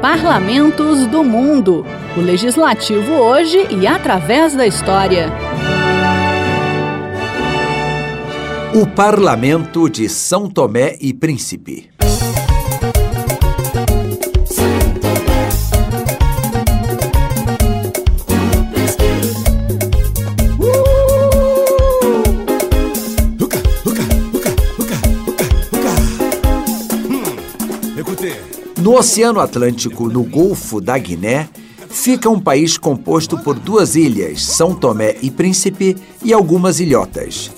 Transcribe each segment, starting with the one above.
Parlamentos do Mundo. O legislativo hoje e através da história. O Parlamento de São Tomé e Príncipe. Oceano Atlântico, no Golfo da Guiné, fica um país composto por duas ilhas, São Tomé e Príncipe, e algumas ilhotas.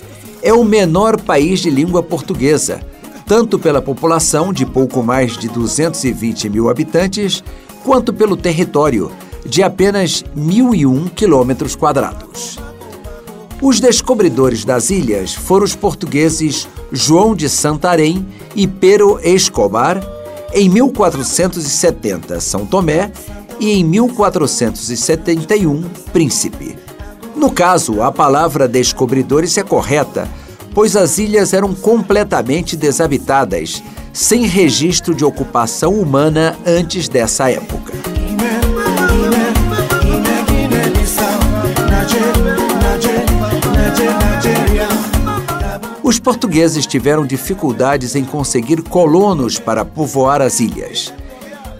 É o menor país de língua portuguesa, tanto pela população, de pouco mais de 220 mil habitantes, quanto pelo território, de apenas 1.001 quilômetros quadrados. Os descobridores das ilhas foram os portugueses João de Santarém e Pero Escobar, em 1470, São Tomé e em 1471, Príncipe. No caso, a palavra descobridores é correta, pois as ilhas eram completamente desabitadas, sem registro de ocupação humana antes dessa época. Os portugueses tiveram dificuldades em conseguir colonos para povoar as ilhas.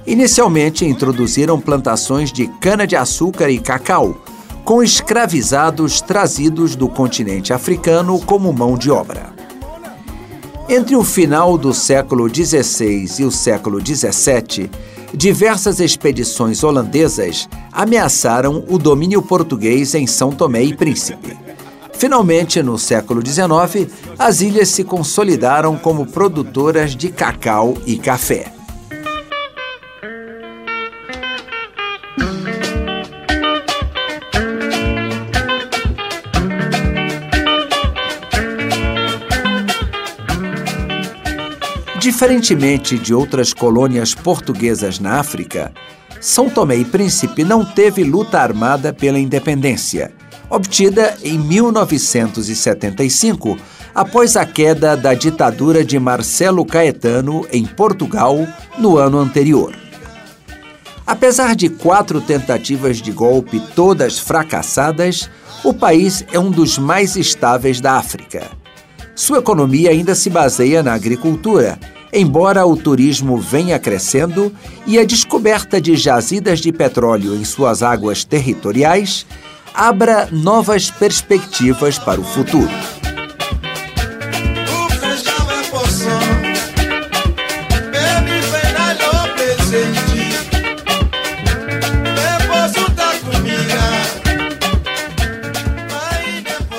Inicialmente introduziram plantações de cana-de-açúcar e cacau, com escravizados trazidos do continente africano como mão de obra. Entre o final do século XVI e o século XVII, diversas expedições holandesas ameaçaram o domínio português em São Tomé e Príncipe. Finalmente, no século XIX, as ilhas se consolidaram como produtoras de cacau e café. Diferentemente de outras colônias portuguesas na África, São Tomé e Príncipe não teve luta armada pela independência obtida em 1975, após a queda da ditadura de Marcelo Caetano em Portugal no ano anterior. Apesar de quatro tentativas de golpe, todas fracassadas, o país é um dos mais estáveis da África. Sua economia ainda se baseia na agricultura, embora o turismo venha crescendo e a descoberta de jazidas de petróleo em suas águas territoriais abra novas perspectivas para o futuro.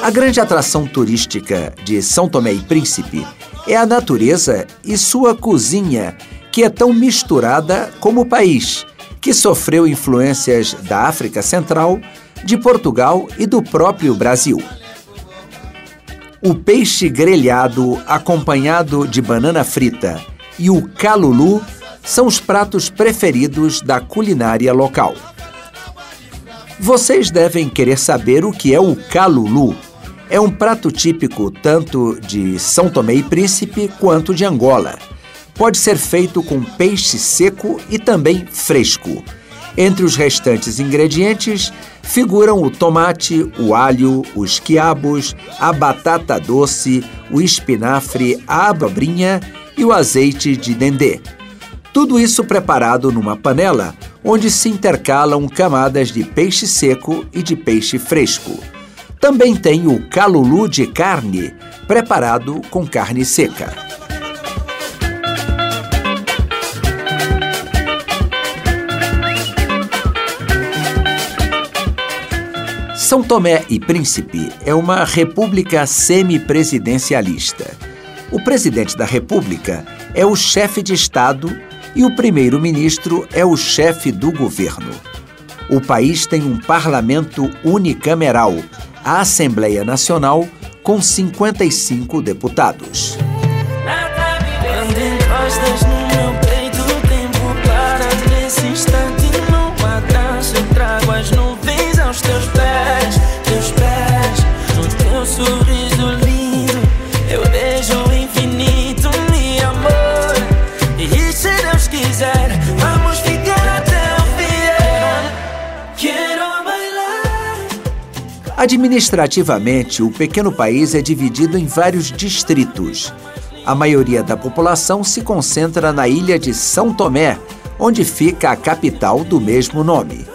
A grande atração turística de São Tomé e Príncipe é a natureza e sua cozinha, que é tão misturada como o país, que sofreu influências da África Central, de Portugal e do próprio Brasil. O peixe grelhado, acompanhado de banana frita, e o calulu são os pratos preferidos da culinária local. Vocês devem querer saber o que é o calulu. É um prato típico tanto de São Tomé e Príncipe quanto de Angola. Pode ser feito com peixe seco e também fresco. Entre os restantes ingredientes figuram o tomate, o alho, os quiabos, a batata doce, o espinafre, a abobrinha e o azeite de dendê. Tudo isso preparado numa panela onde se intercalam camadas de peixe seco e de peixe fresco. Também tem o calulu de carne, preparado com carne seca. São Tomé e Príncipe é uma república semipresidencialista. O presidente da república é o chefe de Estado e o primeiro-ministro é o chefe do governo. O país tem um parlamento unicameral, a Assembleia Nacional, com 55 deputados. quiser, vamos Administrativamente, o pequeno país é dividido em vários distritos. A maioria da população se concentra na ilha de São Tomé, onde fica a capital do mesmo nome.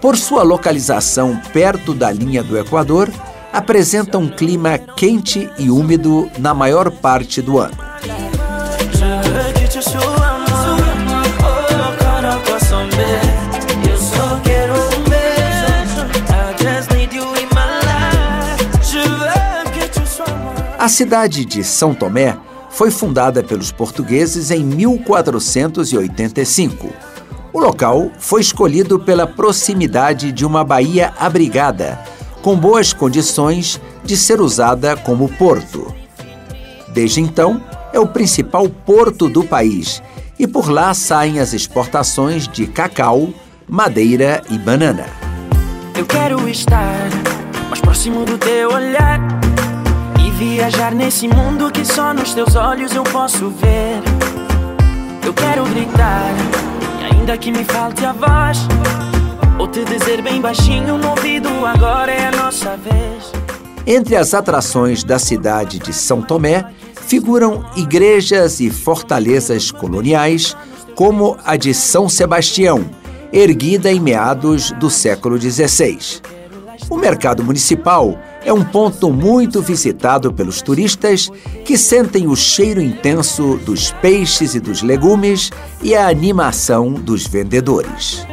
Por sua localização perto da linha do Equador, apresenta um clima quente e úmido na maior parte do ano. A cidade de São Tomé foi fundada pelos portugueses em 1485. O local foi escolhido pela proximidade de uma baía abrigada, com boas condições de ser usada como porto. Desde então, é o principal porto do país e por lá saem as exportações de cacau, madeira e banana. Eu quero estar mais próximo do teu olhar viajar nesse mundo que só nos teus olhos eu posso ver. Eu quero gritar, e ainda que me falte a voz, ou te dizer bem baixinho no ouvido: agora é a nossa vez. Entre as atrações da cidade de São Tomé figuram igrejas e fortalezas coloniais, como a de São Sebastião, erguida em meados do século XVI. O mercado municipal é um ponto muito visitado pelos turistas que sentem o cheiro intenso dos peixes e dos legumes e a animação dos vendedores.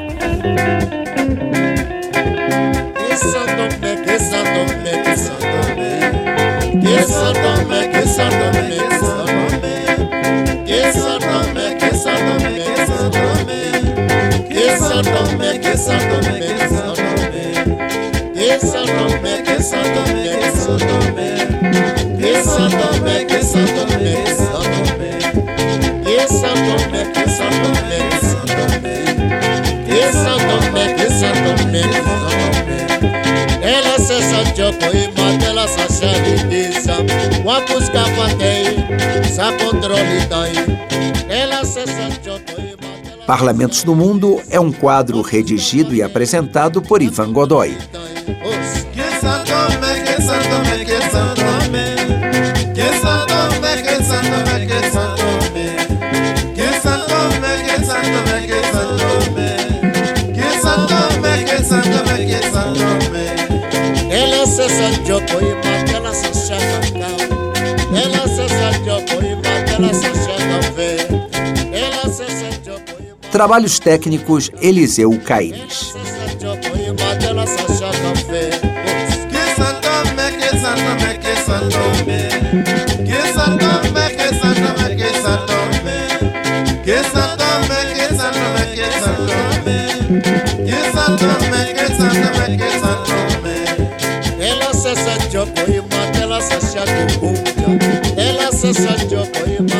Parlamentos do Mundo é um quadro redigido e apresentado por Ivan Godoy. Trabalhos técnicos Eliseu Caires. me que sandombe que sandombe que sandombe que sandombe que sandombe que sandombe que sandombe que sandombe que sandombe que sandombe ela se sanjo poima ela se sanjo poima ela se sanjo poima